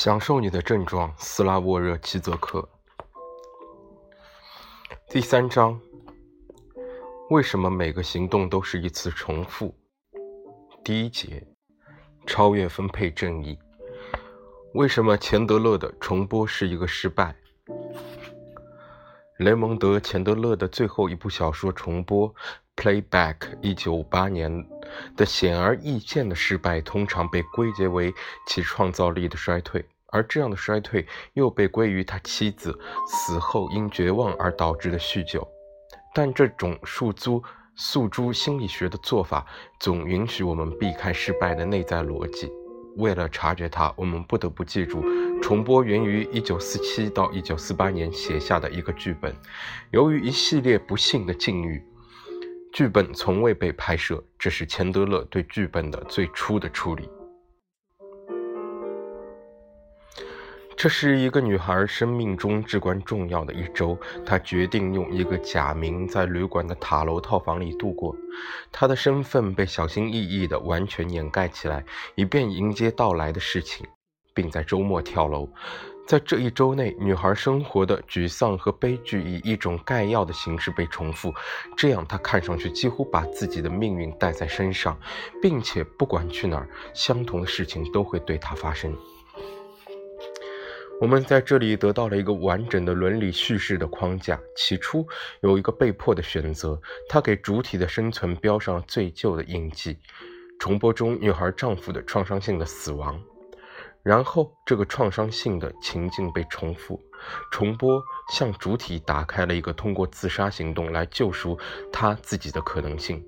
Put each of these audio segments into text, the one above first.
享受你的症状，斯拉沃热齐泽克。第三章：为什么每个行动都是一次重复？第一节：超越分配正义。为什么钱德勒的重播是一个失败？雷蒙德·钱德勒的最后一部小说重播《Playback》一九五八年的显而易见的失败，通常被归结为其创造力的衰退，而这样的衰退又被归于他妻子死后因绝望而导致的酗酒。但这种诉诸诉诸心理学的做法，总允许我们避开失败的内在逻辑。为了察觉它，我们不得不记住，重播源于1947到1948年写下的一个剧本。由于一系列不幸的境遇，剧本从未被拍摄。这是钱德勒对剧本的最初的处理。这是一个女孩生命中至关重要的一周。她决定用一个假名在旅馆的塔楼套房里度过。她的身份被小心翼翼地完全掩盖起来，以便迎接到来的事情，并在周末跳楼。在这一周内，女孩生活的沮丧和悲剧以一种概要的形式被重复，这样她看上去几乎把自己的命运带在身上，并且不管去哪儿，相同的事情都会对她发生。我们在这里得到了一个完整的伦理叙事的框架。起初有一个被迫的选择，它给主体的生存标上了最旧的印记。重播中，女孩丈夫的创伤性的死亡，然后这个创伤性的情境被重复。重播向主体打开了一个通过自杀行动来救赎他自己的可能性。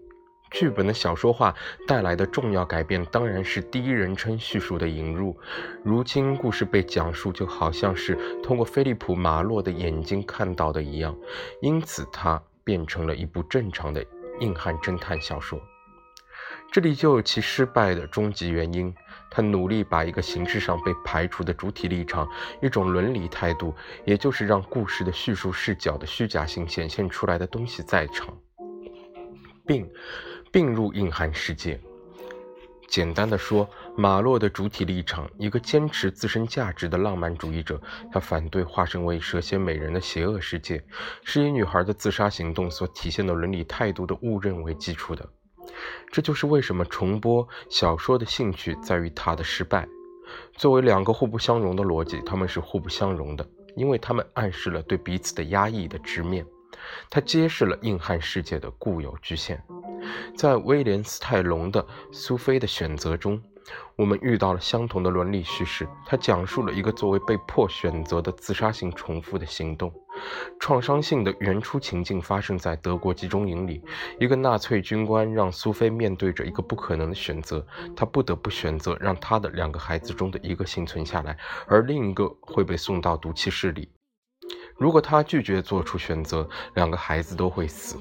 剧本的小说化带来的重要改变，当然是第一人称叙述的引入。如今，故事被讲述就好像是通过菲利普·马洛的眼睛看到的一样，因此它变成了一部正常的硬汉侦探小说。这里就有其失败的终极原因：他努力把一个形式上被排除的主体立场，一种伦理态度，也就是让故事的叙述视角的虚假性显现出来的东西在场，并。并入硬汉世界。简单的说，马洛的主体立场，一个坚持自身价值的浪漫主义者，他反对化身为蛇蝎美人的邪恶世界，是以女孩的自杀行动所体现的伦理态度的误认为基础的。这就是为什么重播小说的兴趣在于它的失败。作为两个互不相容的逻辑，他们是互不相容的，因为他们暗示了对彼此的压抑的直面。它揭示了硬汉世界的固有局限。在威廉斯泰隆的《苏菲的选择》中，我们遇到了相同的伦理叙事。他讲述了一个作为被迫选择的自杀性重复的行动。创伤性的原初情境发生在德国集中营里，一个纳粹军官让苏菲面对着一个不可能的选择，他不得不选择让他的两个孩子中的一个幸存下来，而另一个会被送到毒气室里。如果他拒绝做出选择，两个孩子都会死。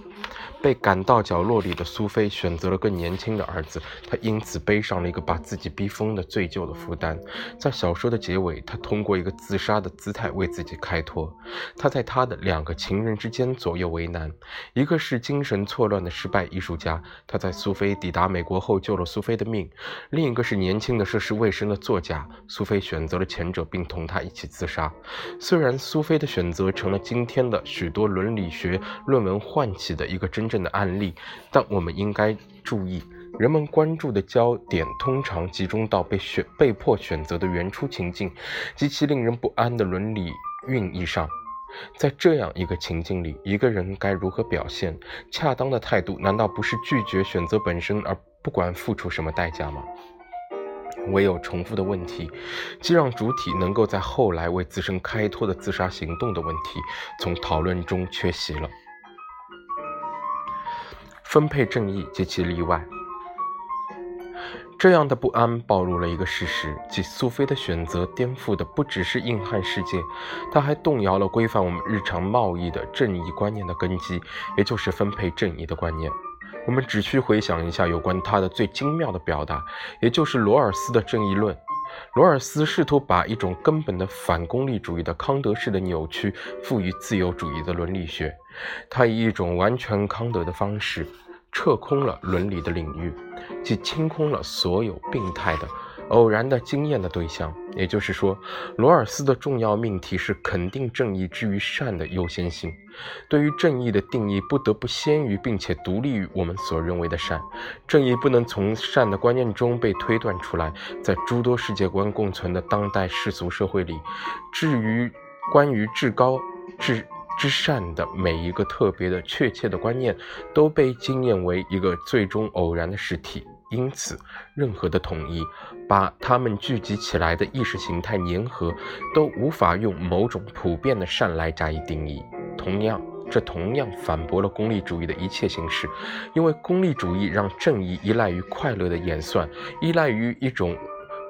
被赶到角落里的苏菲选择了更年轻的儿子，她因此背上了一个把自己逼疯的罪疚的负担。在小说的结尾，她通过一个自杀的姿态为自己开脱。她在她的两个情人之间左右为难，一个是精神错乱的失败艺术家，他在苏菲抵达美国后救了苏菲的命；另一个是年轻的涉世未深的作家，苏菲选择了前者，并同他一起自杀。虽然苏菲的选择成了今天的许多伦理学论文唤起的一个真。正的案例，但我们应该注意，人们关注的焦点通常集中到被选、被迫选择的原初情境及其令人不安的伦理寓意上。在这样一个情境里，一个人该如何表现？恰当的态度难道不是拒绝选择本身，而不管付出什么代价吗？唯有重复的问题，既让主体能够在后来为自身开脱的自杀行动的问题，从讨论中缺席了。分配正义及其例外，这样的不安暴露了一个事实，即苏菲的选择颠覆的不只是硬汉世界，它还动摇了规范我们日常贸易的正义观念的根基，也就是分配正义的观念。我们只需回想一下有关它的最精妙的表达，也就是罗尔斯的正义论。罗尔斯试图把一种根本的反功利主义的康德式的扭曲赋予自由主义的伦理学。他以一种完全康德的方式，撤空了伦理的领域，即清空了所有病态的、偶然的经验的对象。也就是说，罗尔斯的重要命题是肯定正义之于善的优先性。对于正义的定义，不得不先于并且独立于我们所认为的善。正义不能从善的观念中被推断出来。在诸多世界观共存的当代世俗社会里，至于关于至高至之善的每一个特别的确切的观念，都被经验为一个最终偶然的实体。因此，任何的统一，把它们聚集起来的意识形态粘合，都无法用某种普遍的善来加以定义。同样，这同样反驳了功利主义的一切形式，因为功利主义让正义依赖于快乐的演算，依赖于一种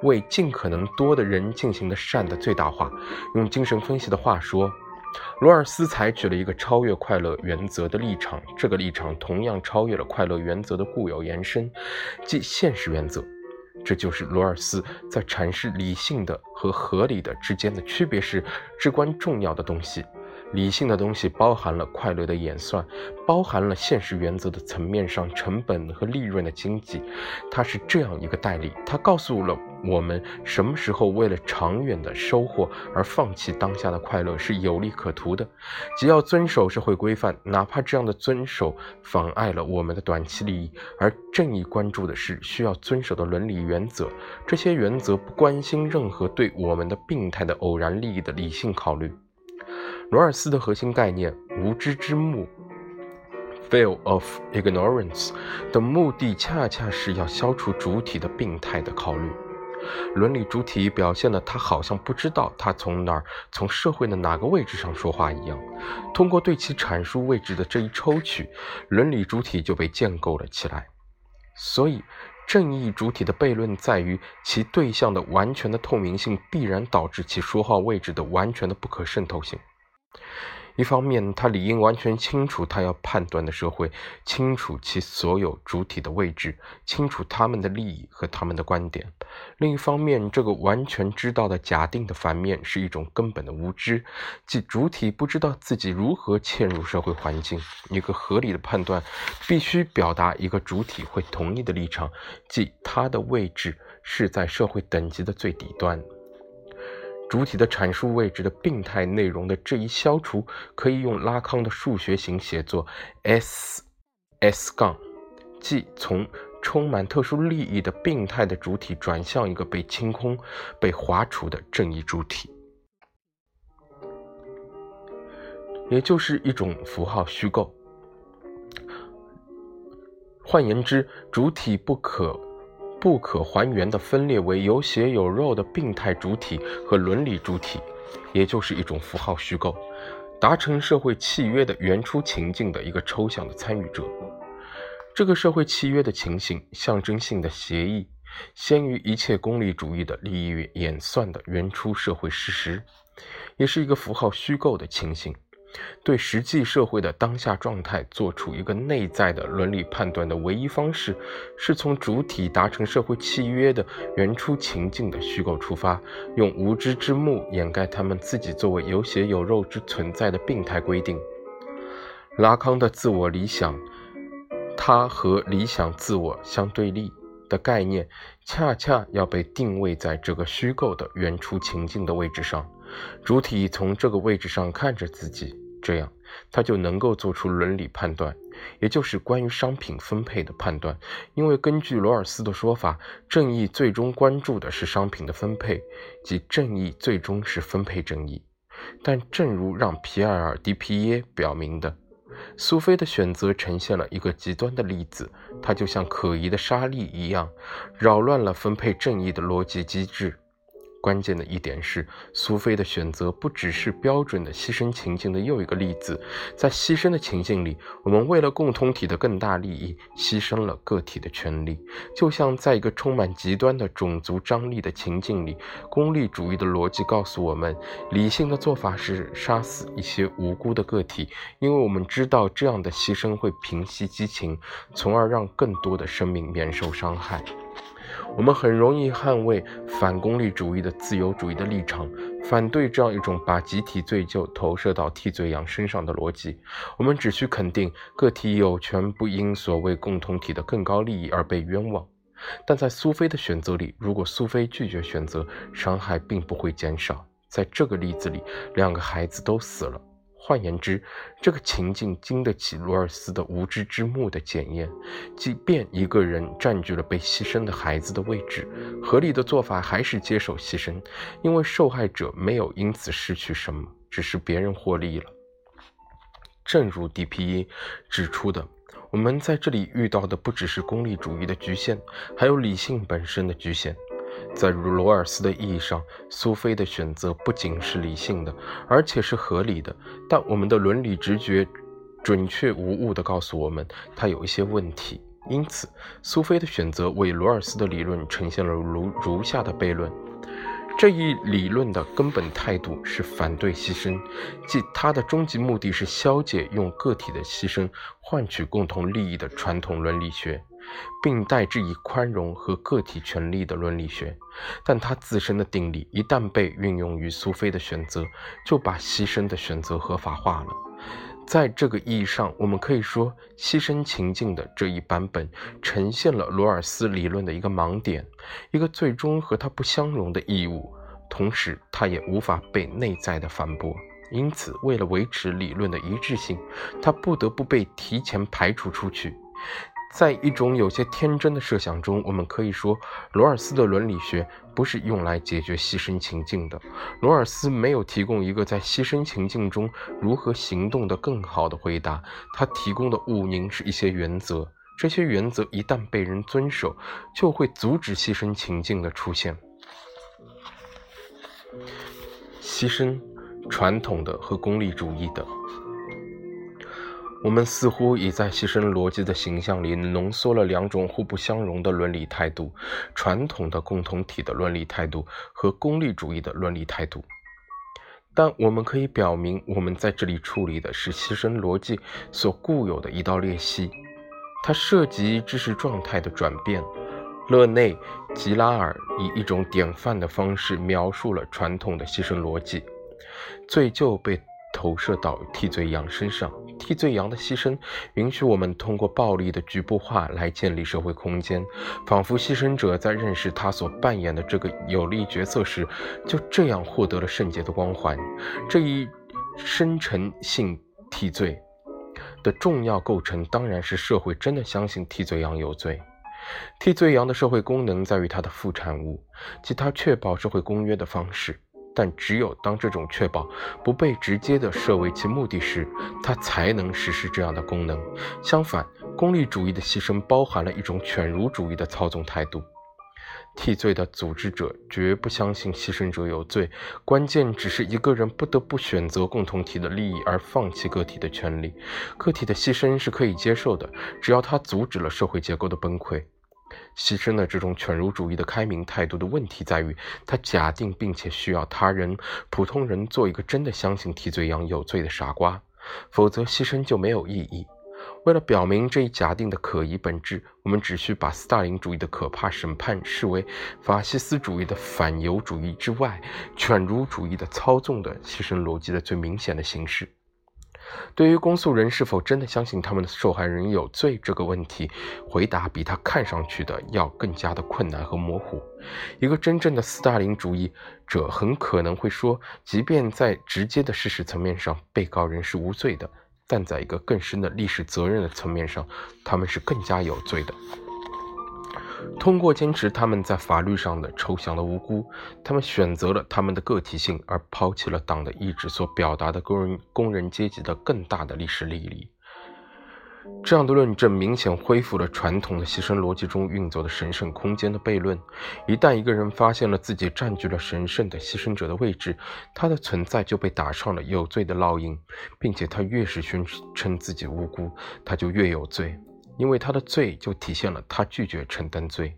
为尽可能多的人进行的善的最大化。用精神分析的话说。罗尔斯采取了一个超越快乐原则的立场，这个立场同样超越了快乐原则的固有延伸，即现实原则。这就是罗尔斯在阐释理性的和合理的之间的区别时至关重要的东西。理性的东西包含了快乐的演算，包含了现实原则的层面上成本和利润的经济。它是这样一个代理，它告诉了我们什么时候为了长远的收获而放弃当下的快乐是有利可图的。只要遵守社会规范，哪怕这样的遵守妨碍了我们的短期利益。而正义关注的是需要遵守的伦理原则，这些原则不关心任何对我们的病态的偶然利益的理性考虑。罗尔斯的核心概念“无知之幕 ”（Veil of Ignorance） 的目的，恰恰是要消除主体的病态的考虑。伦理主体表现的他好像不知道他从哪儿、从社会的哪个位置上说话一样。通过对其阐述位置的这一抽取，伦理主体就被建构了起来。所以，正义主体的悖论在于其对象的完全的透明性必然导致其说话位置的完全的不可渗透性。一方面，他理应完全清楚他要判断的社会，清楚其所有主体的位置，清楚他们的利益和他们的观点；另一方面，这个完全知道的假定的反面是一种根本的无知，即主体不知道自己如何嵌入社会环境。一个合理的判断必须表达一个主体会同意的立场，即他的位置是在社会等级的最底端。主体的阐述位置的病态内容的这一消除，可以用拉康的数学型写作 S S 杠，即从充满特殊利益的病态的主体转向一个被清空、被划除的正义主体，也就是一种符号虚构。换言之，主体不可。不可还原的分裂为有血有肉的病态主体和伦理主体，也就是一种符号虚构，达成社会契约的原初情境的一个抽象的参与者。这个社会契约的情形，象征性的协议，先于一切功利主义的利益演算的原初社会事实，也是一个符号虚构的情形。对实际社会的当下状态做出一个内在的伦理判断的唯一方式，是从主体达成社会契约的原初情境的虚构出发，用无知之幕掩盖他们自己作为有血有肉之存在的病态规定。拉康的自我理想，他和理想自我相对立的概念，恰恰要被定位在这个虚构的原初情境的位置上。主体从这个位置上看着自己，这样他就能够做出伦理判断，也就是关于商品分配的判断。因为根据罗尔斯的说法，正义最终关注的是商品的分配，即正义最终是分配正义。但正如让皮埃尔·迪皮耶表明的，苏菲的选择呈现了一个极端的例子，它就像可疑的沙粒一样，扰乱了分配正义的逻辑机制。关键的一点是，苏菲的选择不只是标准的牺牲情境的又一个例子。在牺牲的情境里，我们为了共同体的更大利益，牺牲了个体的权利。就像在一个充满极端的种族张力的情境里，功利主义的逻辑告诉我们，理性的做法是杀死一些无辜的个体，因为我们知道这样的牺牲会平息激情，从而让更多的生命免受伤害。我们很容易捍卫反功利主义的自由主义的立场，反对这样一种把集体罪疚投射到替罪羊身上的逻辑。我们只需肯定个体有权不因所谓共同体的更高利益而被冤枉。但在苏菲的选择里，如果苏菲拒绝选择，伤害并不会减少。在这个例子里，两个孩子都死了。换言之，这个情境经得起罗尔斯的无知之幕的检验。即便一个人占据了被牺牲的孩子的位置，合理的做法还是接受牺牲，因为受害者没有因此失去什么，只是别人获利了。正如 D.P.E 指出的，我们在这里遇到的不只是功利主义的局限，还有理性本身的局限。在罗尔斯的意义上，苏菲的选择不仅是理性的，而且是合理的。但我们的伦理直觉准确无误地告诉我们，它有一些问题。因此，苏菲的选择为罗尔斯的理论呈现了如如下的悖论。这一理论的根本态度是反对牺牲，即它的终极目的是消解用个体的牺牲换取共同利益的传统伦理学。并代之以宽容和个体权利的伦理学，但它自身的定理一旦被运用于苏菲的选择，就把牺牲的选择合法化了。在这个意义上，我们可以说，牺牲情境的这一版本呈现了罗尔斯理论的一个盲点，一个最终和它不相容的义务，同时它也无法被内在的反驳。因此，为了维持理论的一致性，它不得不被提前排除出去。在一种有些天真的设想中，我们可以说，罗尔斯的伦理学不是用来解决牺牲情境的。罗尔斯没有提供一个在牺牲情境中如何行动的更好的回答。他提供的毋宁是一些原则，这些原则一旦被人遵守，就会阻止牺牲情境的出现。牺牲，传统的和功利主义的。我们似乎已在牺牲逻辑的形象里浓缩了两种互不相容的伦理态度：传统的共同体的伦理态度和功利主义的伦理态度。但我们可以表明，我们在这里处理的是牺牲逻辑所固有的一道裂隙，它涉及知识状态的转变。勒内·吉拉尔以一种典范的方式描述了传统的牺牲逻辑：罪疚被。投射到替罪羊身上，替罪羊的牺牲允许我们通过暴力的局部化来建立社会空间，仿佛牺牲者在认识他所扮演的这个有利角色时，就这样获得了圣洁的光环。这一深沉性替罪的重要构成，当然是社会真的相信替罪羊有罪。替罪羊的社会功能在于它的副产物，即它确保社会公约的方式。但只有当这种确保不被直接的设为其目的时，它才能实施这样的功能。相反，功利主义的牺牲包含了一种犬儒主义的操纵态度。替罪的组织者绝不相信牺牲者有罪，关键只是一个人不得不选择共同体的利益而放弃个体的权利。个体的牺牲是可以接受的，只要他阻止了社会结构的崩溃。牺牲的这种犬儒主义的开明态度的问题在于，他假定并且需要他人普通人做一个真的相信替罪羊有罪的傻瓜，否则牺牲就没有意义。为了表明这一假定的可疑本质，我们只需把斯大林主义的可怕审判视为法西斯主义的反犹主义之外，犬儒主义的操纵的牺牲逻辑的最明显的形式。对于公诉人是否真的相信他们的受害人有罪这个问题，回答比他看上去的要更加的困难和模糊。一个真正的斯大林主义者很可能会说，即便在直接的事实层面上，被告人是无罪的，但在一个更深的历史责任的层面上，他们是更加有罪的。通过坚持他们在法律上的抽象的无辜，他们选择了他们的个体性，而抛弃了党的意志所表达的工人工人阶级的更大的历史利益。这样的论证明显恢复了传统的牺牲逻辑中运作的神圣空间的悖论。一旦一个人发现了自己占据了神圣的牺牲者的位置，他的存在就被打上了有罪的烙印，并且他越是宣称自己无辜，他就越有罪。因为他的罪就体现了他拒绝承担罪，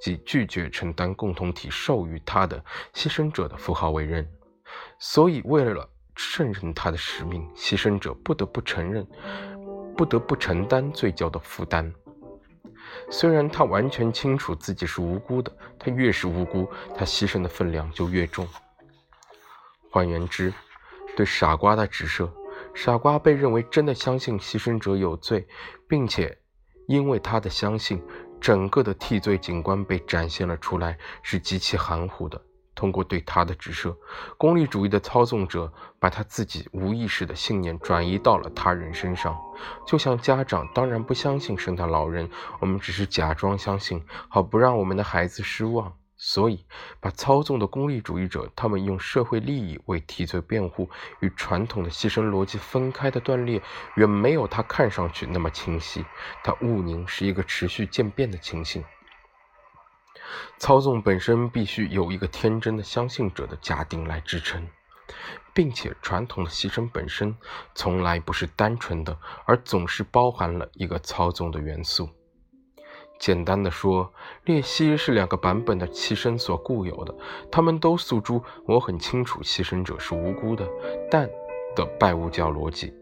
即拒绝承担共同体授予他的牺牲者的符号为人。所以，为了胜任他的使命，牺牲者不得不承认，不得不承担罪疚的负担。虽然他完全清楚自己是无辜的，他越是无辜，他牺牲的分量就越重。换言之，对傻瓜的指涉，傻瓜被认为真的相信牺牲者有罪，并且。因为他的相信，整个的替罪警官被展现了出来，是极其含糊的。通过对他的指涉，功利主义的操纵者把他自己无意识的信念转移到了他人身上，就像家长当然不相信圣诞老人，我们只是假装相信，好不让我们的孩子失望。所以，把操纵的功利主义者，他们用社会利益为替罪辩护，与传统的牺牲逻辑分开的断裂，远没有他看上去那么清晰。他毋宁是一个持续渐变的情形。操纵本身必须有一个天真的相信者的假定来支撑，并且传统的牺牲本身从来不是单纯的，而总是包含了一个操纵的元素。简单的说，列西是两个版本的牺牲所固有的，他们都诉诸我很清楚牺牲者是无辜的，但的拜物教逻辑。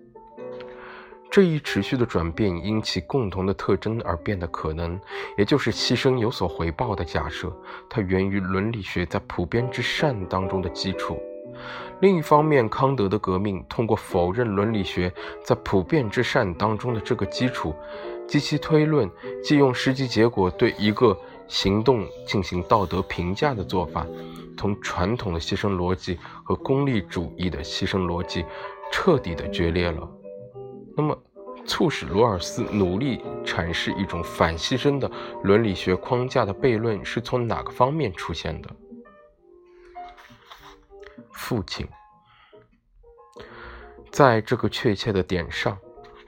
这一持续的转变因其共同的特征而变得可能，也就是牺牲有所回报的假设。它源于伦理学在普遍之善当中的基础。另一方面，康德的革命通过否认伦理学在普遍之善当中的这个基础及其推论，即用实际结果对一个行动进行道德评价的做法，同传统的牺牲逻辑和功利主义的牺牲逻辑彻底的决裂了。那么，促使罗尔斯努力阐释一种反牺牲的伦理学框架的悖论是从哪个方面出现的？父亲，在这个确切的点上，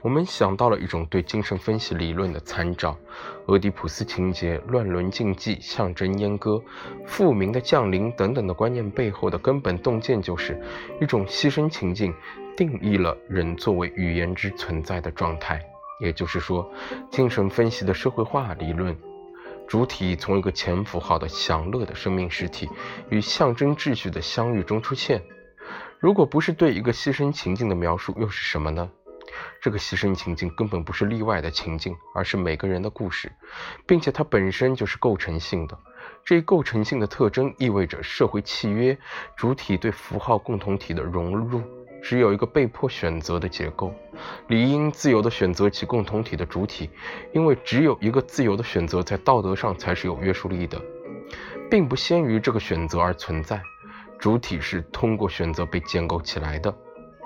我们想到了一种对精神分析理论的参照：俄狄浦斯情节、乱伦禁忌、象征阉割、复明的降临等等的观念背后的根本洞见，就是一种牺牲情境。定义了人作为语言之存在的状态，也就是说，精神分析的社会化理论，主体从一个潜伏好的享乐的生命实体与象征秩序的相遇中出现。如果不是对一个牺牲情境的描述，又是什么呢？这个牺牲情境根本不是例外的情境，而是每个人的故事，并且它本身就是构成性的。这一构成性的特征意味着社会契约主体对符号共同体的融入。只有一个被迫选择的结构，理应自由地选择其共同体的主体，因为只有一个自由的选择在道德上才是有约束力的，并不先于这个选择而存在。主体是通过选择被建构起来的。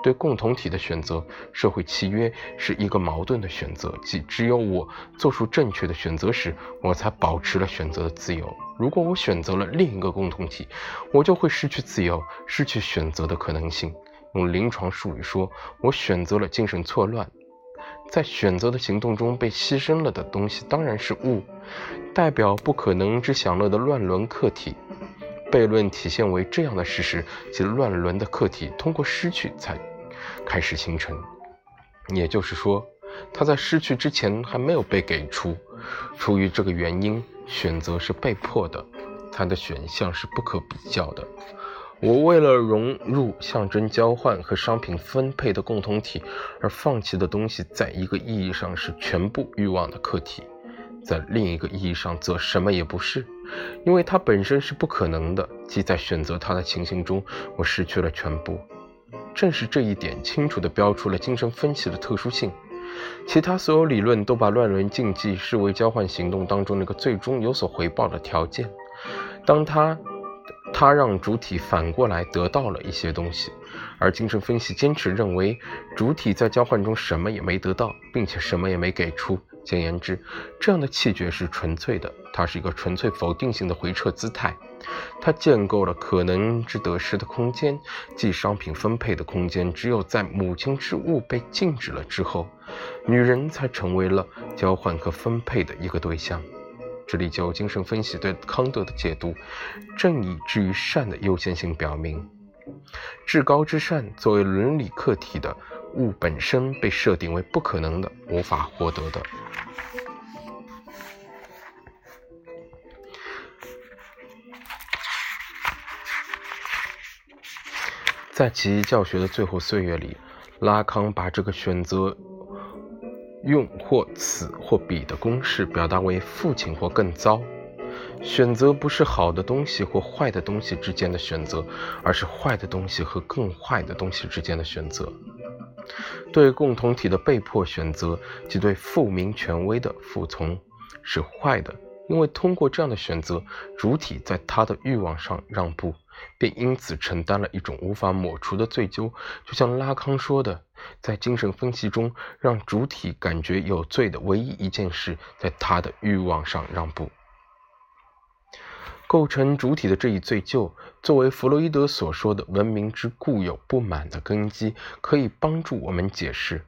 对共同体的选择，社会契约是一个矛盾的选择，即只有我做出正确的选择时，我才保持了选择的自由。如果我选择了另一个共同体，我就会失去自由，失去选择的可能性。用临床术语说，我选择了精神错乱。在选择的行动中被牺牲了的东西当然是物，代表不可能之享乐的乱伦客体。悖论体现为这样的事实：即乱伦的客体通过失去才开始形成，也就是说，他在失去之前还没有被给出。出于这个原因，选择是被迫的，他的选项是不可比较的。我为了融入象征交换和商品分配的共同体而放弃的东西，在一个意义上是全部欲望的客体，在另一个意义上则什么也不是，因为它本身是不可能的。即在选择它的情形中，我失去了全部。正是这一点，清楚地标出了精神分析的特殊性。其他所有理论都把乱伦禁忌视为交换行动当中那个最终有所回报的条件。当他。他让主体反过来得到了一些东西，而精神分析坚持认为主体在交换中什么也没得到，并且什么也没给出。简言之，这样的气绝是纯粹的，它是一个纯粹否定性的回撤姿态。它建构了可能之得失的空间，即商品分配的空间。只有在母亲之物被禁止了之后，女人才成为了交换和分配的一个对象。这里就精神分析对康德的解读，正义之于善的优先性表明，至高之善作为伦理客体的物本身被设定为不可能的、无法获得的。在其教学的最后岁月里，拉康把这个选择。用或此或彼的公式表达为父亲或更糟。选择不是好的东西或坏的东西之间的选择，而是坏的东西和更坏的东西之间的选择。对共同体的被迫选择，即对父明权威的服从，是坏的，因为通过这样的选择，主体在他的欲望上让步，便因此承担了一种无法抹除的罪疚。就像拉康说的，在精神分析中，让主体感觉有罪的唯一一件事，在他的欲望上让步。构成主体的这一罪疚，作为弗洛伊德所说的文明之固有不满的根基，可以帮助我们解释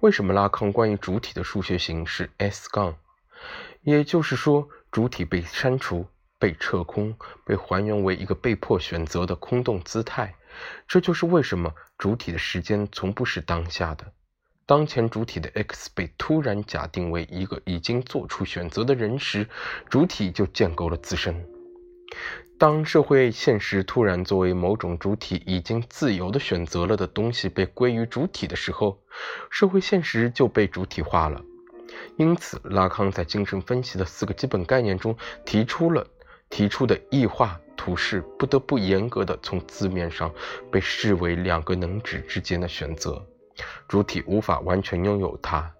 为什么拉康关于主体的数学形式 S 杠，也就是说，主体被删除、被撤空、被还原为一个被迫选择的空洞姿态。这就是为什么主体的时间从不是当下的。当前主体的 X 被突然假定为一个已经做出选择的人时，主体就建构了自身。当社会现实突然作为某种主体已经自由的选择了的东西被归于主体的时候，社会现实就被主体化了。因此，拉康在精神分析的四个基本概念中提出了提出的异化图式，不得不严格的从字面上被视为两个能指之间的选择。主体无法完全拥有它，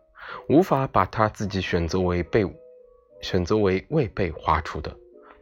无法把它自己选择为被选择为未被划除的。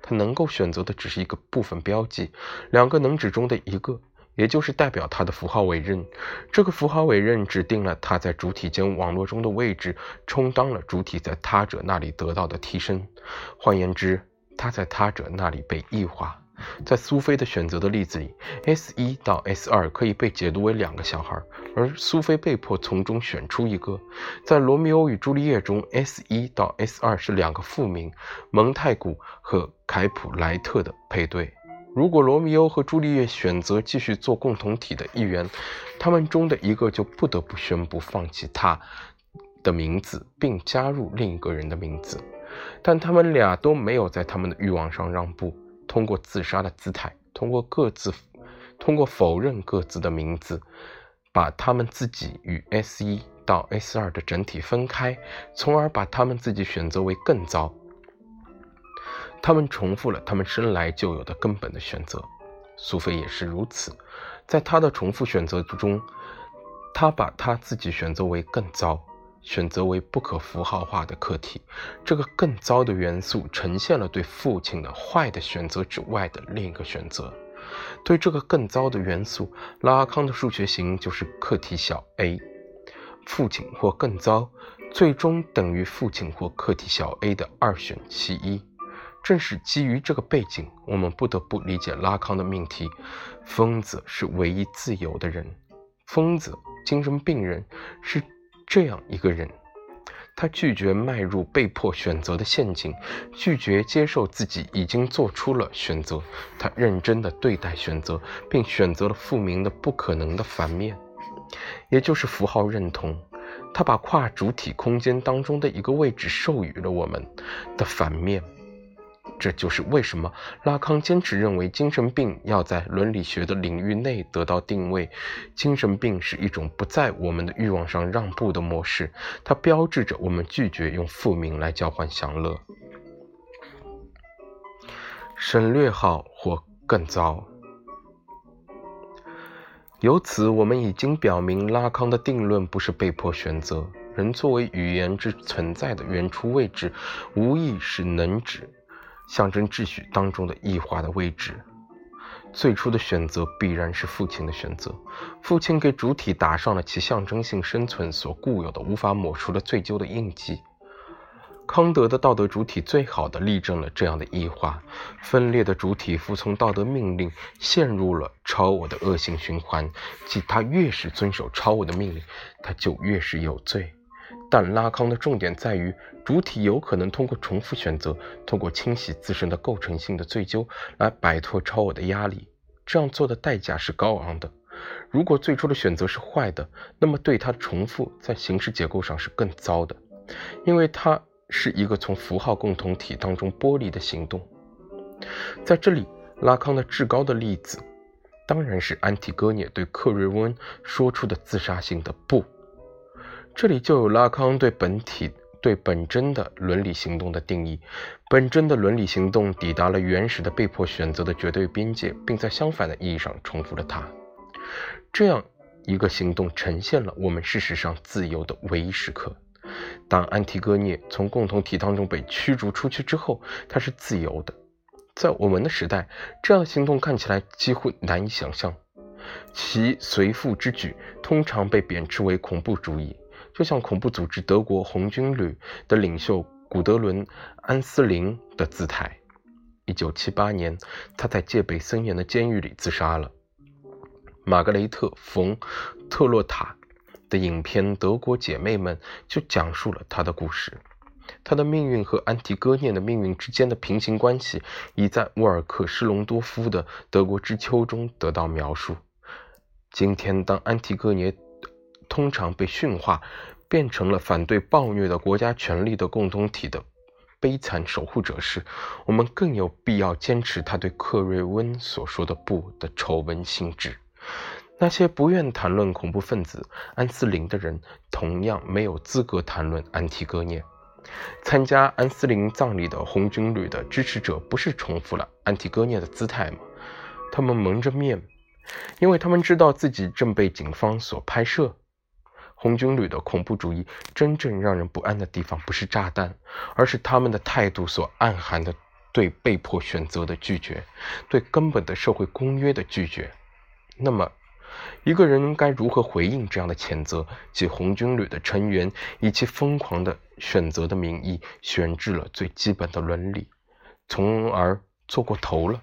它能够选择的只是一个部分标记，两个能指中的一个，也就是代表它的符号委任。这个符号委任指定了它在主体间网络中的位置，充当了主体在他者那里得到的替身。换言之，它在他者那里被异化。在苏菲的选择的例子里，S 一到 S 二可以被解读为两个小孩，而苏菲被迫从中选出一个。在《罗密欧与朱丽叶》中，S 一到 S 二是两个复名蒙太古和凯普莱特的配对。如果罗密欧和朱丽叶选择继续做共同体的一员，他们中的一个就不得不宣布放弃他的名字，并加入另一个人的名字。但他们俩都没有在他们的欲望上让步。通过自杀的姿态，通过各自，通过否认各自的名字，把他们自己与 S 一到 S 二的整体分开，从而把他们自己选择为更糟。他们重复了他们生来就有的根本的选择。苏菲也是如此，在他的重复选择之中，他把他自己选择为更糟。选择为不可符号化的客体，这个更糟的元素呈现了对父亲的坏的选择之外的另一个选择。对这个更糟的元素，拉康的数学型就是客体小 a，父亲或更糟，最终等于父亲或客体小 a 的二选其一。正是基于这个背景，我们不得不理解拉康的命题：疯子是唯一自由的人，疯子、精神病人是。这样一个人，他拒绝迈入被迫选择的陷阱，拒绝接受自己已经做出了选择。他认真地对待选择，并选择了复明的不可能的反面，也就是符号认同。他把跨主体空间当中的一个位置授予了我们的反面。这就是为什么拉康坚持认为精神病要在伦理学的领域内得到定位。精神病是一种不在我们的欲望上让步的模式，它标志着我们拒绝用复名来交换享乐。省略号或更糟。由此，我们已经表明拉康的定论不是被迫选择。人作为语言之存在的原初位置，无疑是能指。象征秩序当中的异化的位置，最初的选择必然是父亲的选择。父亲给主体打上了其象征性生存所固有的、无法抹除的罪疚的印记。康德的道德主体最好的例证了这样的异化：分裂的主体服从道德命令，陷入了超我的恶性循环，即他越是遵守超我的命令，他就越是有罪。但拉康的重点在于，主体有可能通过重复选择，通过清洗自身的构成性的罪疚，来摆脱超我的压力。这样做的代价是高昂的。如果最初的选择是坏的，那么对它的重复在形式结构上是更糟的，因为它是一个从符号共同体当中剥离的行动。在这里，拉康的至高的例子，当然是安提戈涅对克瑞温说出的自杀性的不。这里就有拉康对本体、对本真的伦理行动的定义。本真的伦理行动抵达了原始的被迫选择的绝对边界，并在相反的意义上重复了它。这样一个行动呈现了我们事实上自由的唯一时刻。当安提戈涅从共同体当中被驱逐出去之后，他是自由的。在我们的时代，这样的行动看起来几乎难以想象。其随父之举通常被贬斥为恐怖主义，就像恐怖组织德国红军旅的领袖古德伦·安斯林的姿态。1978年，他在戒备森严的监狱里自杀了。玛格雷特·冯·特洛塔的影片《德国姐妹们》就讲述了他的故事。他的命运和安提戈涅的命运之间的平行关系，已在沃尔克施隆多夫的《德国之秋》中得到描述。今天，当安提戈涅通常被驯化，变成了反对暴虐的国家权力的共同体的悲惨守护者时，我们更有必要坚持他对克瑞温所说的“不”的丑闻性质。那些不愿谈论恐怖分子安斯林的人，同样没有资格谈论安提戈涅。参加安斯林葬礼的红军旅的支持者，不是重复了安提戈涅的姿态吗？他们蒙着面，因为他们知道自己正被警方所拍摄。红军旅的恐怖主义真正让人不安的地方，不是炸弹，而是他们的态度所暗含的对被迫选择的拒绝，对根本的社会公约的拒绝。那么，一个人该如何回应这样的谴责？即红军旅的成员以其疯狂的选择的名义，选制了最基本的伦理，从而做过头了。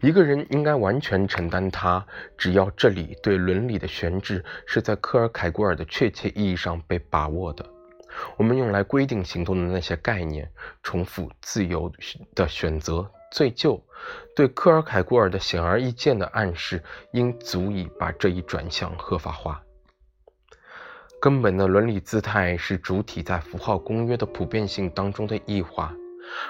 一个人应该完全承担他，只要这里对伦理的悬置是在科尔凯郭尔的确切意义上被把握的。我们用来规定行动的那些概念，重复、自由的选择。罪疚对科尔凯郭尔的显而易见的暗示，应足以把这一转向合法化。根本的伦理姿态是主体在符号公约的普遍性当中的异化，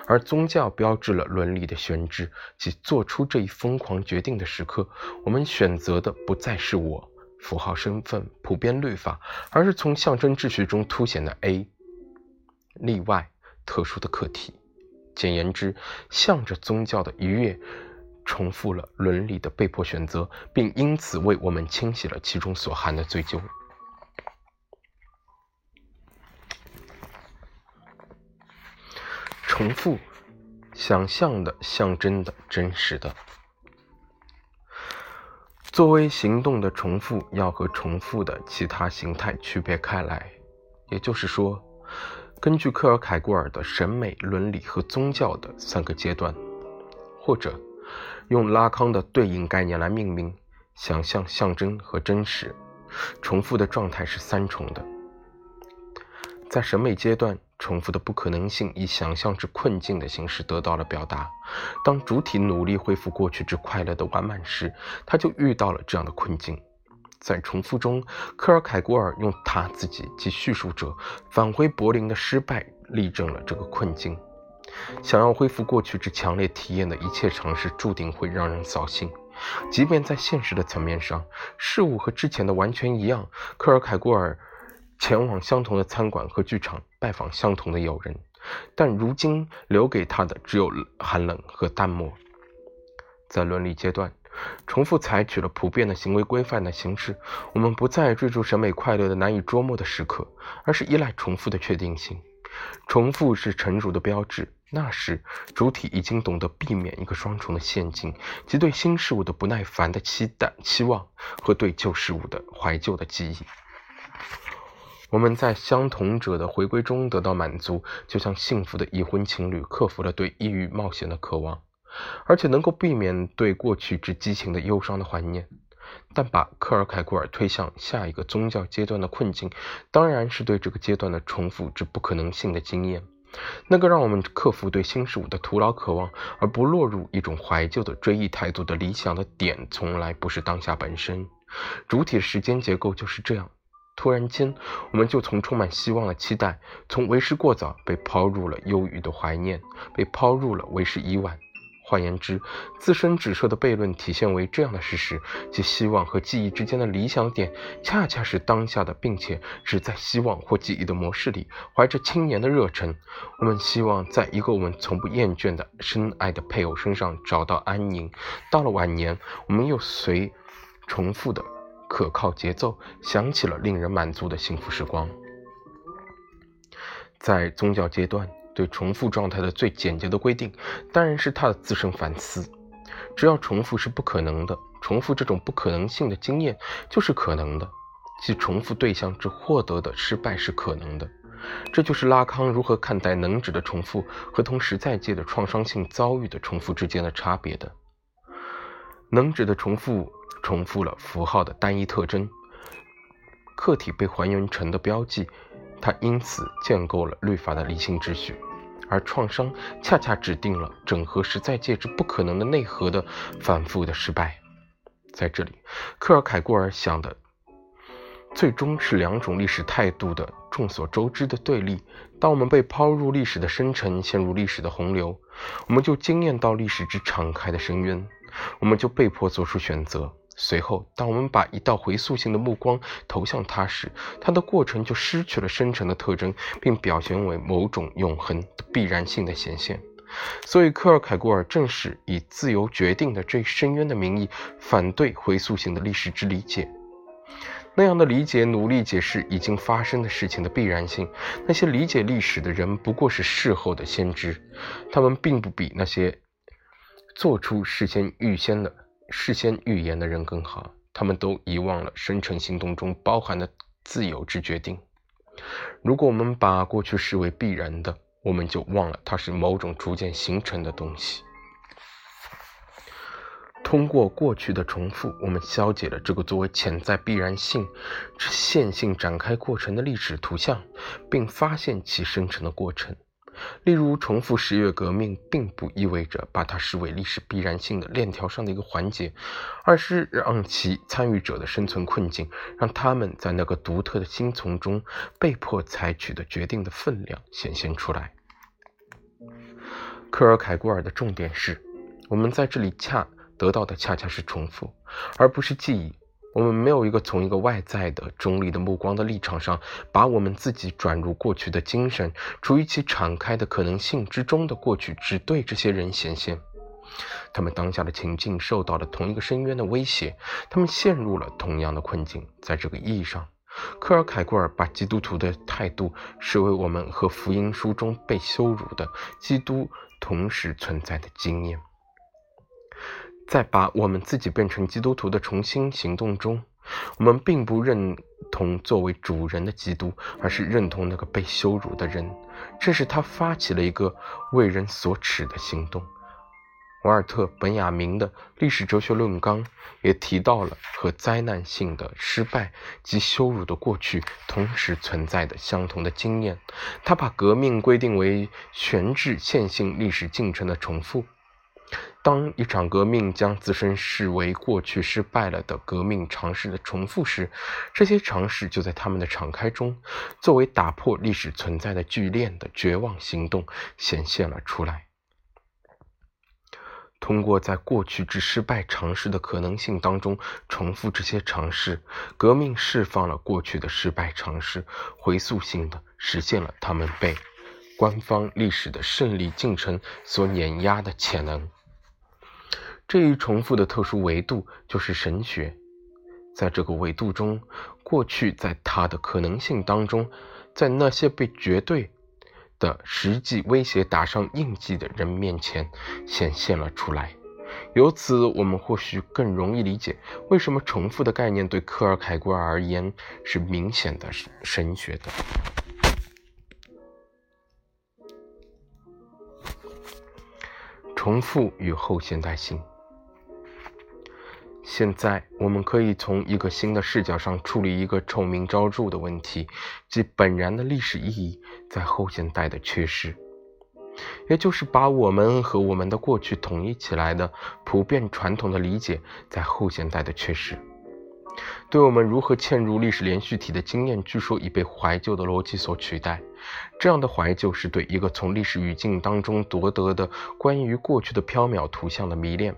而宗教标志了伦理的宣知，即做出这一疯狂决定的时刻，我们选择的不再是我符号身份、普遍律法，而是从象征秩序中凸显的 A 例外、特殊的课题。简言之，向着宗教的愉悦，重复了伦理的被迫选择，并因此为我们清洗了其中所含的罪疚。重复，想象的、象征的、真实的，作为行动的重复，要和重复的其他形态区别开来。也就是说。根据克尔凯郭尔的审美、伦理和宗教的三个阶段，或者用拉康的对应概念来命名：想象、象征和真实。重复的状态是三重的。在审美阶段，重复的不可能性以想象之困境的形式得到了表达。当主体努力恢复过去之快乐的完满时，他就遇到了这样的困境。在重复中，科尔凯郭尔用他自己及叙述者返回柏林的失败例证了这个困境。想要恢复过去之强烈体验的一切尝试，注定会让人扫兴。即便在现实的层面上，事物和之前的完全一样。科尔凯郭尔前往相同的餐馆和剧场，拜访相同的友人，但如今留给他的只有寒冷和淡漠。在伦理阶段。重复采取了普遍的行为规范的形式，我们不再追逐审美快乐的难以捉摸的时刻，而是依赖重复的确定性。重复是成熟的标志。那时，主体已经懂得避免一个双重的陷阱，即对新事物的不耐烦的期待、期望和对旧事物的怀旧的记忆。我们在相同者的回归中得到满足，就像幸福的已婚情侣克服了对异域冒险的渴望。而且能够避免对过去之激情的忧伤的怀念，但把克尔凯郭尔推向下一个宗教阶段的困境，当然是对这个阶段的重复之不可能性的经验。那个让我们克服对新事物的徒劳渴望，而不落入一种怀旧的追忆态度的理想的点，从来不是当下本身。主体时间结构就是这样。突然间，我们就从充满希望的期待，从为时过早被抛入了忧郁的怀念，被抛入了为时已晚。换言之，自身指涉的悖论体现为这样的事实：即希望和记忆之间的理想点，恰恰是当下的，并且只在希望或记忆的模式里，怀着青年的热忱，我们希望在一个我们从不厌倦的深爱的配偶身上找到安宁。到了晚年，我们又随重复的可靠节奏，想起了令人满足的幸福时光。在宗教阶段，对重复状态的最简洁的规定，当然是他的自身反思。只要重复是不可能的，重复这种不可能性的经验就是可能的，即重复对象之获得的失败是可能的。这就是拉康如何看待能指的重复和同时在界的创伤性遭遇的重复之间的差别的。能指的重复重复了符号的单一特征，客体被还原成的标记，它因此建构了律法的理性秩序；而创伤恰恰指定了整合实在界之不可能的内核的反复的失败。在这里，克尔凯郭尔想的。最终是两种历史态度的众所周知的对立。当我们被抛入历史的深沉，陷入历史的洪流，我们就惊艳到历史之敞开的深渊，我们就被迫做出选择。随后，当我们把一道回溯性的目光投向它时，它的过程就失去了深沉的特征，并表现为某种永恒的必然性的显现。所以，科尔凯郭尔正是以自由决定的这深渊的名义，反对回溯性的历史之理解。那样的理解，努力解释已经发生的事情的必然性。那些理解历史的人不过是事后的先知，他们并不比那些做出事先预先的事先预言的人更好。他们都遗忘了生成行动中包含的自由之决定。如果我们把过去视为必然的，我们就忘了它是某种逐渐形成的东西。通过过去的重复，我们消解了这个作为潜在必然性之线性展开过程的历史图像，并发现其生成的过程。例如，重复十月革命并不意味着把它视为历史必然性的链条上的一个环节，而是让其参与者的生存困境，让他们在那个独特的新从中被迫采取的决定的分量显现出来。克尔凯郭尔的重点是，我们在这里恰。得到的恰恰是重复，而不是记忆。我们没有一个从一个外在的中立的目光的立场上，把我们自己转入过去的精神，处于其敞开的可能性之中的过去，只对这些人显现。他们当下的情境受到了同一个深渊的威胁，他们陷入了同样的困境。在这个意义上，科尔凯郭尔把基督徒的态度视为我们和福音书中被羞辱的基督同时存在的经验。在把我们自己变成基督徒的重新行动中，我们并不认同作为主人的基督，而是认同那个被羞辱的人。这是他发起了一个为人所耻的行动。瓦尔特·本雅明的历史哲学论纲也提到了和灾难性的失败及羞辱的过去同时存在的相同的经验。他把革命规定为悬置线性历史进程的重复。当一场革命将自身视为过去失败了的革命尝试的重复时，这些尝试就在他们的敞开中，作为打破历史存在的巨链的绝望行动显现了出来。通过在过去之失败尝试的可能性当中重复这些尝试，革命释放了过去的失败尝试，回溯性的实现了他们被官方历史的胜利进程所碾压的潜能。这一重复的特殊维度就是神学，在这个维度中，过去在它的可能性当中，在那些被绝对的实际威胁打上印记的人面前显现了出来。由此，我们或许更容易理解为什么重复的概念对科尔凯郭尔而言是明显的神学的。重复与后现代性。现在，我们可以从一个新的视角上处理一个臭名昭著的问题，即本然的历史意义在后现代的缺失，也就是把我们和我们的过去统一起来的普遍传统的理解在后现代的缺失。对我们如何嵌入历史连续体的经验，据说已被怀旧的逻辑所取代。这样的怀旧是对一个从历史语境当中夺得的关于过去的缥缈图像的迷恋。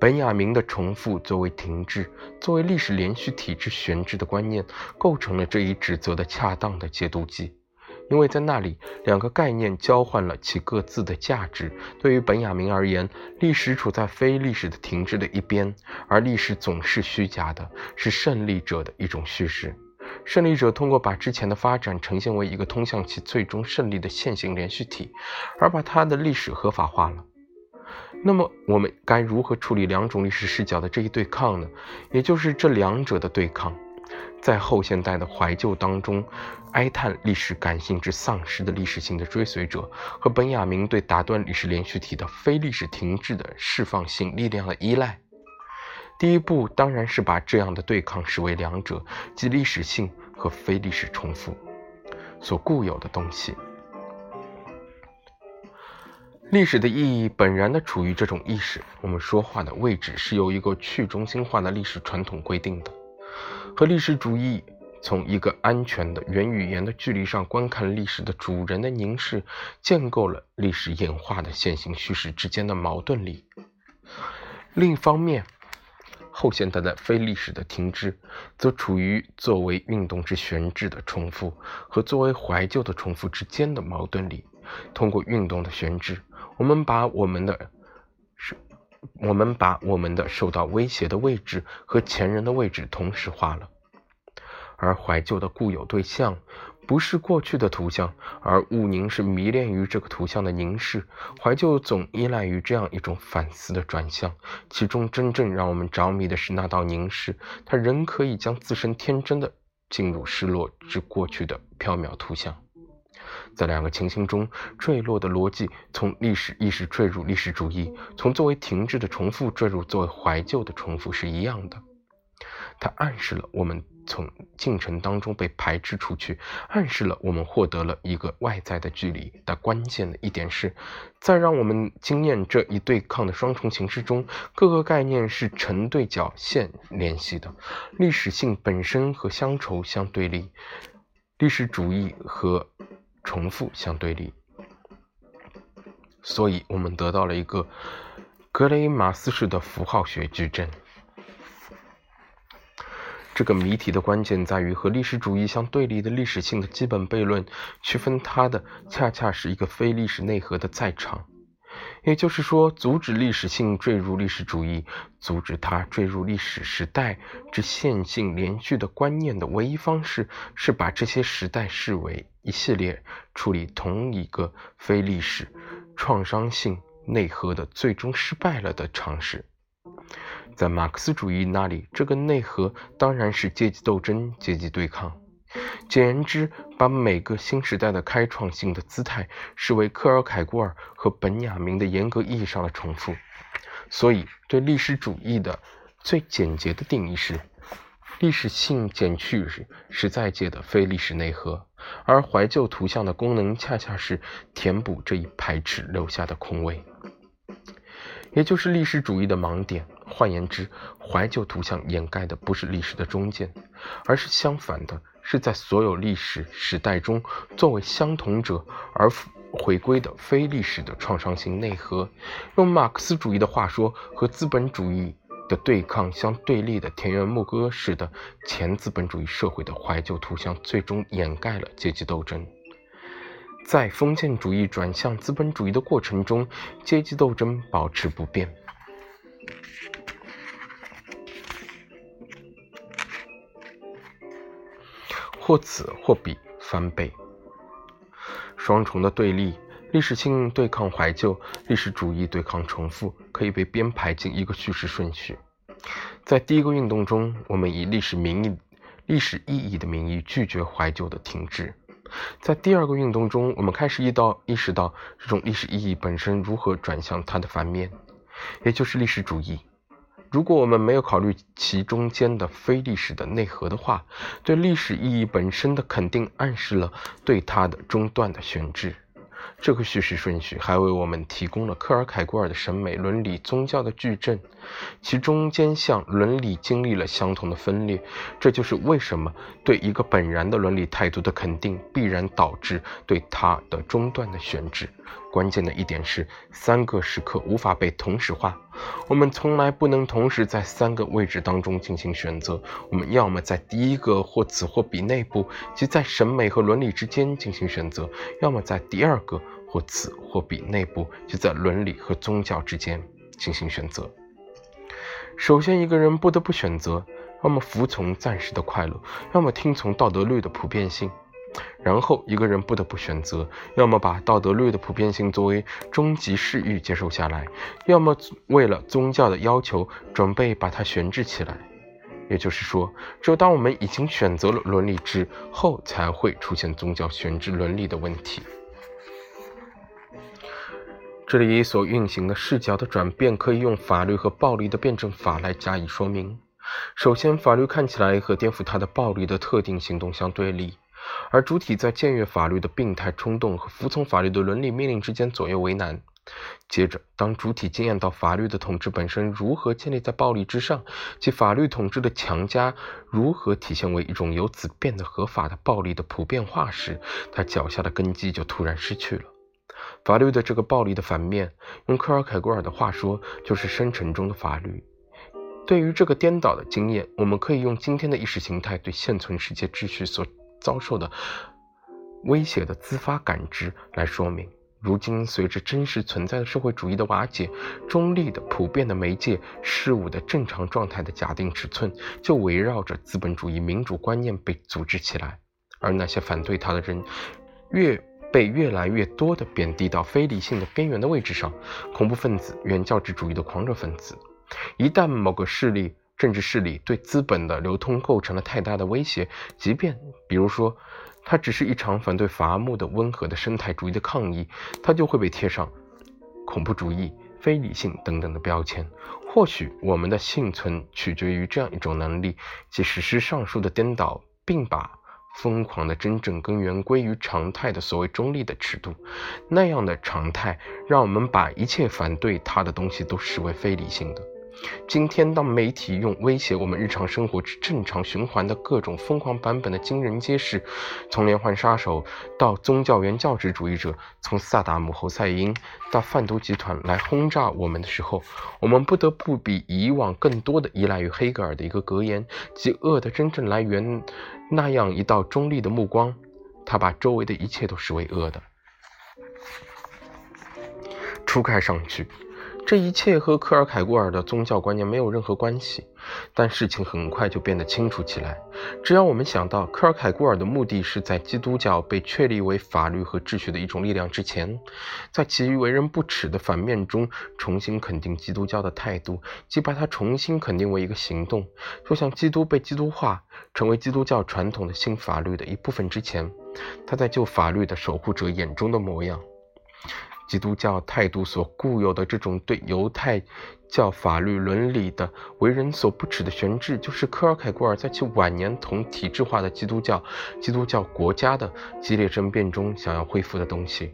本雅明的重复作为停滞，作为历史连续体制悬置的观念，构成了这一指责的恰当的解读机。因为在那里，两个概念交换了其各自的价值。对于本雅明而言，历史处在非历史的停滞的一边，而历史总是虚假的，是胜利者的一种叙事。胜利者通过把之前的发展呈现为一个通向其最终胜利的线性连续体，而把他的历史合法化了。那么，我们该如何处理两种历史视角的这一对抗呢？也就是这两者的对抗。在后现代的怀旧当中，哀叹历史感性之丧失的历史性的追随者，和本雅明对打断历史连续体的非历史停滞的释放性力量的依赖。第一步当然是把这样的对抗视为两者，即历史性和非历史重复所固有的东西。历史的意义本然的处于这种意识。我们说话的位置是由一个去中心化的历史传统规定的。和历史主义从一个安全的原语言的距离上观看历史的主人的凝视，建构了历史演化的线性叙事之间的矛盾力。另一方面，后现代的非历史的停滞，则处于作为运动之悬置的重复和作为怀旧的重复之间的矛盾里。通过运动的悬置，我们把我们的受。我们把我们的受到威胁的位置和前人的位置同时化了，而怀旧的固有对象不是过去的图像，而物凝是迷恋于这个图像的凝视。怀旧总依赖于这样一种反思的转向，其中真正让我们着迷的是那道凝视，它仍可以将自身天真的进入失落之过去的缥缈图像。在两个情形中坠落的逻辑，从历史意识坠入历史主义，从作为停滞的重复坠入作为怀旧的重复是一样的。它暗示了我们从进程当中被排斥出去，暗示了我们获得了一个外在的距离。但关键的一点是，在让我们经验这一对抗的双重形式中，各个概念是成对角线联系的，历史性本身和乡愁相对立，历史主义和。重复相对立，所以我们得到了一个格雷马斯式的符号学矩阵。这个谜题的关键在于和历史主义相对立的历史性的基本悖论，区分它的恰恰是一个非历史内核的在场。也就是说，阻止历史性坠入历史主义，阻止它坠入历史时代之线性连续的观念的唯一方式，是把这些时代视为一系列处理同一个非历史创伤性内核的最终失败了的尝试。在马克思主义那里，这个内核当然是阶级斗争、阶级对抗。简言之，把每个新时代的开创性的姿态视为克尔凯郭尔和本雅明的严格意义上的重复。所以，对历史主义的最简洁的定义是：历史性减去是实在界的非历史内核，而怀旧图像的功能恰恰是填补这一排斥留下的空位，也就是历史主义的盲点。换言之，怀旧图像掩盖的不是历史的中间，而是相反的。是在所有历史时代中作为相同者而回归的非历史的创伤性内核。用马克思主义的话说，和资本主义的对抗相对立的田园牧歌式的前资本主义社会的怀旧图像，最终掩盖了阶级斗争。在封建主义转向资本主义的过程中，阶级斗争保持不变。或此或彼，翻倍。双重的对立：历史性对抗怀旧，历史主义对抗重复，可以被编排进一个叙事顺序。在第一个运动中，我们以历史名义、历史意义的名义拒绝怀旧的停滞；在第二个运动中，我们开始意到意识到这种历史意义本身如何转向它的反面，也就是历史主义。如果我们没有考虑其中间的非历史的内核的话，对历史意义本身的肯定暗示了对它的中断的悬置。这个叙事顺序还为我们提供了克尔凯郭尔的审美、伦理、宗教的矩阵，其中间向伦理经历了相同的分裂。这就是为什么对一个本然的伦理态度的肯定，必然导致对它的中断的悬置。关键的一点是，三个时刻无法被同时化。我们从来不能同时在三个位置当中进行选择。我们要么在第一个或此或彼内部，即在审美和伦理之间进行选择；要么在第二个或此或彼内部，即在伦理和宗教之间进行选择。首先，一个人不得不选择：要么服从暂时的快乐，要么听从道德律的普遍性。然后，一个人不得不选择：要么把道德律的普遍性作为终极事欲接受下来，要么为了宗教的要求准备把它悬置起来。也就是说，只有当我们已经选择了伦理之后，才会出现宗教悬置伦理的问题。这里所运行的视角的转变，可以用法律和暴力的辩证法来加以说明。首先，法律看起来和颠覆它的暴力的特定行动相对立。而主体在僭越法律的病态冲动和服从法律的伦理命令之间左右为难。接着，当主体经验到法律的统治本身如何建立在暴力之上，即法律统治的强加如何体现为一种由此变得合法的暴力的普遍化时，他脚下的根基就突然失去了。法律的这个暴力的反面，用科尔凯郭尔的话说，就是生成中的法律。对于这个颠倒的经验，我们可以用今天的意识形态对现存世界秩序所。遭受的威胁的自发感知来说明，如今随着真实存在的社会主义的瓦解，中立的普遍的媒介事物的正常状态的假定尺寸，就围绕着资本主义民主观念被组织起来，而那些反对他的人，越被越来越多的贬低到非理性的边缘的位置上，恐怖分子、原教旨主义的狂热分子，一旦某个势力。政治势力对资本的流通构成了太大的威胁，即便比如说，它只是一场反对伐木的温和的生态主义的抗议，它就会被贴上恐怖主义、非理性等等的标签。或许我们的幸存取决于这样一种能力，即实施上述的颠倒，并把疯狂的真正根源归于常态的所谓中立的尺度。那样的常态，让我们把一切反对它的东西都视为非理性的。今天，当媒体用威胁我们日常生活之正常循环的各种疯狂版本的惊人揭示，从连环杀手到宗教原教旨主义者，从萨达姆侯赛因到贩毒集团来轰炸我们的时候，我们不得不比以往更多的依赖于黑格尔的一个格言，即恶的真正来源那样一道中立的目光，他把周围的一切都视为恶的。初看上去。这一切和科尔凯郭尔的宗教观念没有任何关系，但事情很快就变得清楚起来。只要我们想到科尔凯郭尔的目的是在基督教被确立为法律和秩序的一种力量之前，在其为人不耻的反面中重新肯定基督教的态度，即把它重新肯定为一个行动，就像基督被基督化，成为基督教传统的新法律的一部分之前，他在旧法律的守护者眼中的模样。基督教态度所固有的这种对犹太教法律伦理的为人所不齿的悬置，就是科尔凯郭尔在其晚年同体制化的基督教、基督教国家的激烈争辩中想要恢复的东西。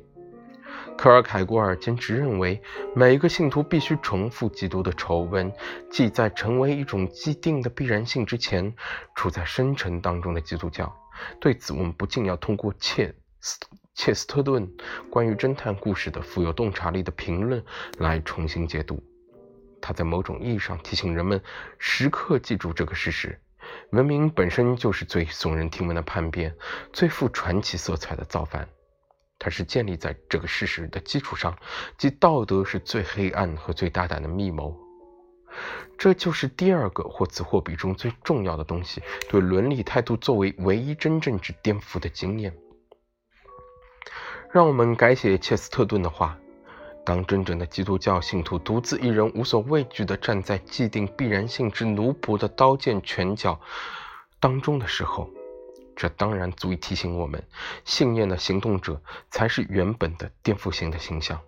科尔凯郭尔坚持认为，每一个信徒必须重复基督的丑闻，即在成为一种既定的必然性之前，处在深沉当中的基督教。对此，我们不禁要通过切。切斯特顿关于侦探故事的富有洞察力的评论来重新解读。他在某种意义上提醒人们时刻记住这个事实：文明本身就是最耸人听闻的叛变，最富传奇色彩的造反。它是建立在这个事实的基础上，即道德是最黑暗和最大胆的密谋。这就是第二个或此或彼中最重要的东西——对伦理态度作为唯一真正之颠覆的经验。让我们改写切斯特顿的话：当真正的基督教信徒独自一人无所畏惧地站在既定必然性之奴仆的刀剑拳脚当中的时候，这当然足以提醒我们，信念的行动者才是原本的颠覆性的形象，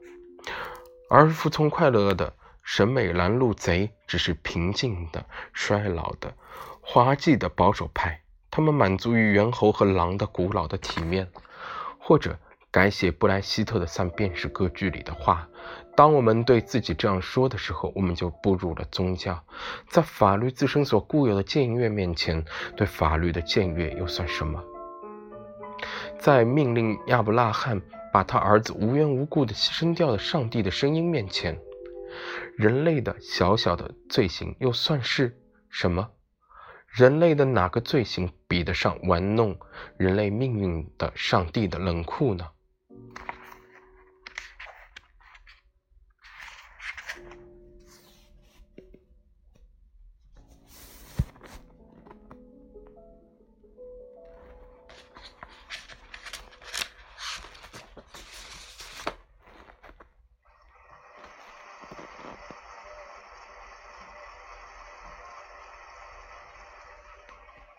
而服从快乐的审美拦路贼只是平静的、衰老的、滑稽的保守派。他们满足于猿猴和狼的古老的体面，或者。改写布莱希特的三便士歌剧里的话：当我们对自己这样说的时候，我们就步入了宗教。在法律自身所固有的僭越面前，对法律的僭越又算什么？在命令亚伯拉罕把他儿子无缘无故的牺牲掉的上帝的声音面前，人类的小小的罪行又算是什么？人类的哪个罪行比得上玩弄人类命运的上帝的冷酷呢？